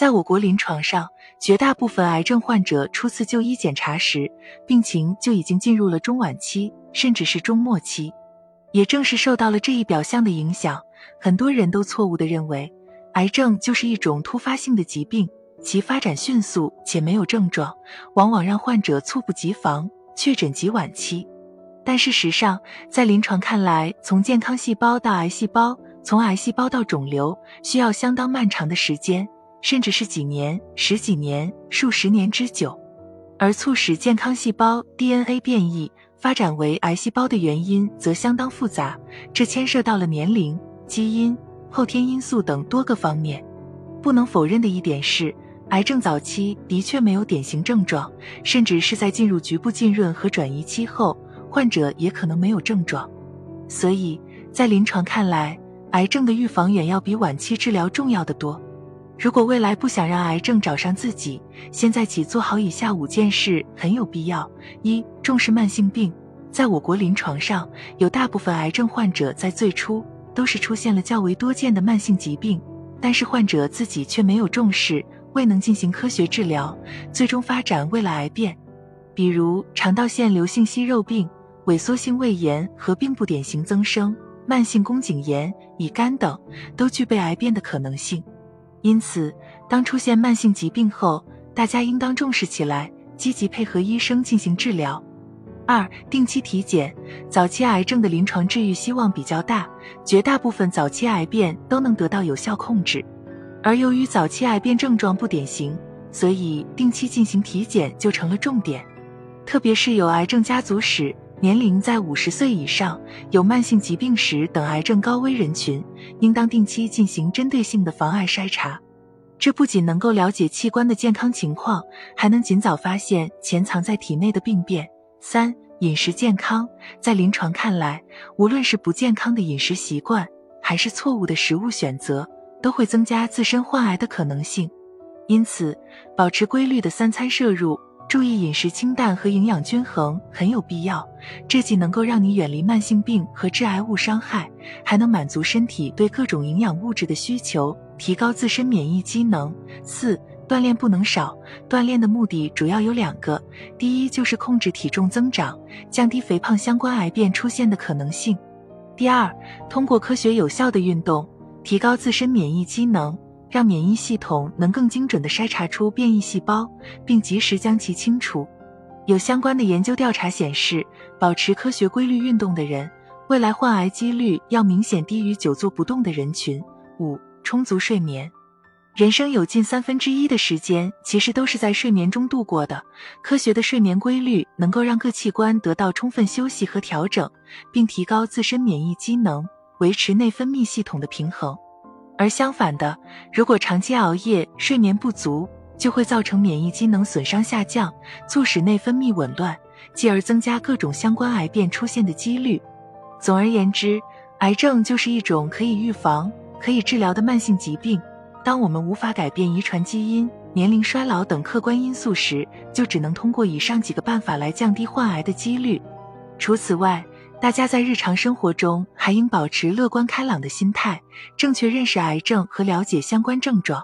在我国临床上，绝大部分癌症患者初次就医检查时，病情就已经进入了中晚期，甚至是中末期。也正是受到了这一表象的影响，很多人都错误地认为，癌症就是一种突发性的疾病，其发展迅速且没有症状，往往让患者猝不及防，确诊及晚期。但事实上，在临床看来，从健康细胞到癌细胞，从癌细胞到肿瘤，需要相当漫长的时间，甚至是几年、十几年、数十年之久。而促使健康细胞 DNA 变异。发展为癌细胞的原因则相当复杂，这牵涉到了年龄、基因、后天因素等多个方面。不能否认的一点是，癌症早期的确没有典型症状，甚至是在进入局部浸润和转移期后，患者也可能没有症状。所以在临床看来，癌症的预防远要比晚期治疗重要的多。如果未来不想让癌症找上自己，现在起做好以下五件事很有必要：一、重视慢性病。在我国临床上，有大部分癌症患者在最初都是出现了较为多见的慢性疾病，但是患者自己却没有重视，未能进行科学治疗，最终发展为了癌变。比如肠道腺瘤性息肉病、萎缩性胃炎合并不典型增生、慢性宫颈炎、乙肝等，都具备癌变的可能性。因此，当出现慢性疾病后，大家应当重视起来，积极配合医生进行治疗。二、定期体检，早期癌症的临床治愈希望比较大，绝大部分早期癌变都能得到有效控制。而由于早期癌变症状不典型，所以定期进行体检就成了重点，特别是有癌症家族史。年龄在五十岁以上、有慢性疾病史等癌症高危人群，应当定期进行针对性的防癌筛查。这不仅能够了解器官的健康情况，还能尽早发现潜藏在体内的病变。三、饮食健康，在临床看来，无论是不健康的饮食习惯，还是错误的食物选择，都会增加自身患癌的可能性。因此，保持规律的三餐摄入。注意饮食清淡和营养均衡很有必要，这既能够让你远离慢性病和致癌物伤害，还能满足身体对各种营养物质的需求，提高自身免疫机能。四、锻炼不能少，锻炼的目的主要有两个，第一就是控制体重增长，降低肥胖相关癌变出现的可能性；第二，通过科学有效的运动，提高自身免疫机能。让免疫系统能更精准地筛查出变异细胞，并及时将其清除。有相关的研究调查显示，保持科学规律运动的人，未来患癌几率要明显低于久坐不动的人群。五、充足睡眠。人生有近三分之一的时间其实都是在睡眠中度过的。科学的睡眠规律能够让各器官得到充分休息和调整，并提高自身免疫机能，维持内分泌系统的平衡。而相反的，如果长期熬夜、睡眠不足，就会造成免疫机能损伤下降，促使内分泌紊乱，继而增加各种相关癌变出现的几率。总而言之，癌症就是一种可以预防、可以治疗的慢性疾病。当我们无法改变遗传基因、年龄、衰老等客观因素时，就只能通过以上几个办法来降低患癌的几率。除此外，大家在日常生活中还应保持乐观开朗的心态，正确认识癌症和了解相关症状。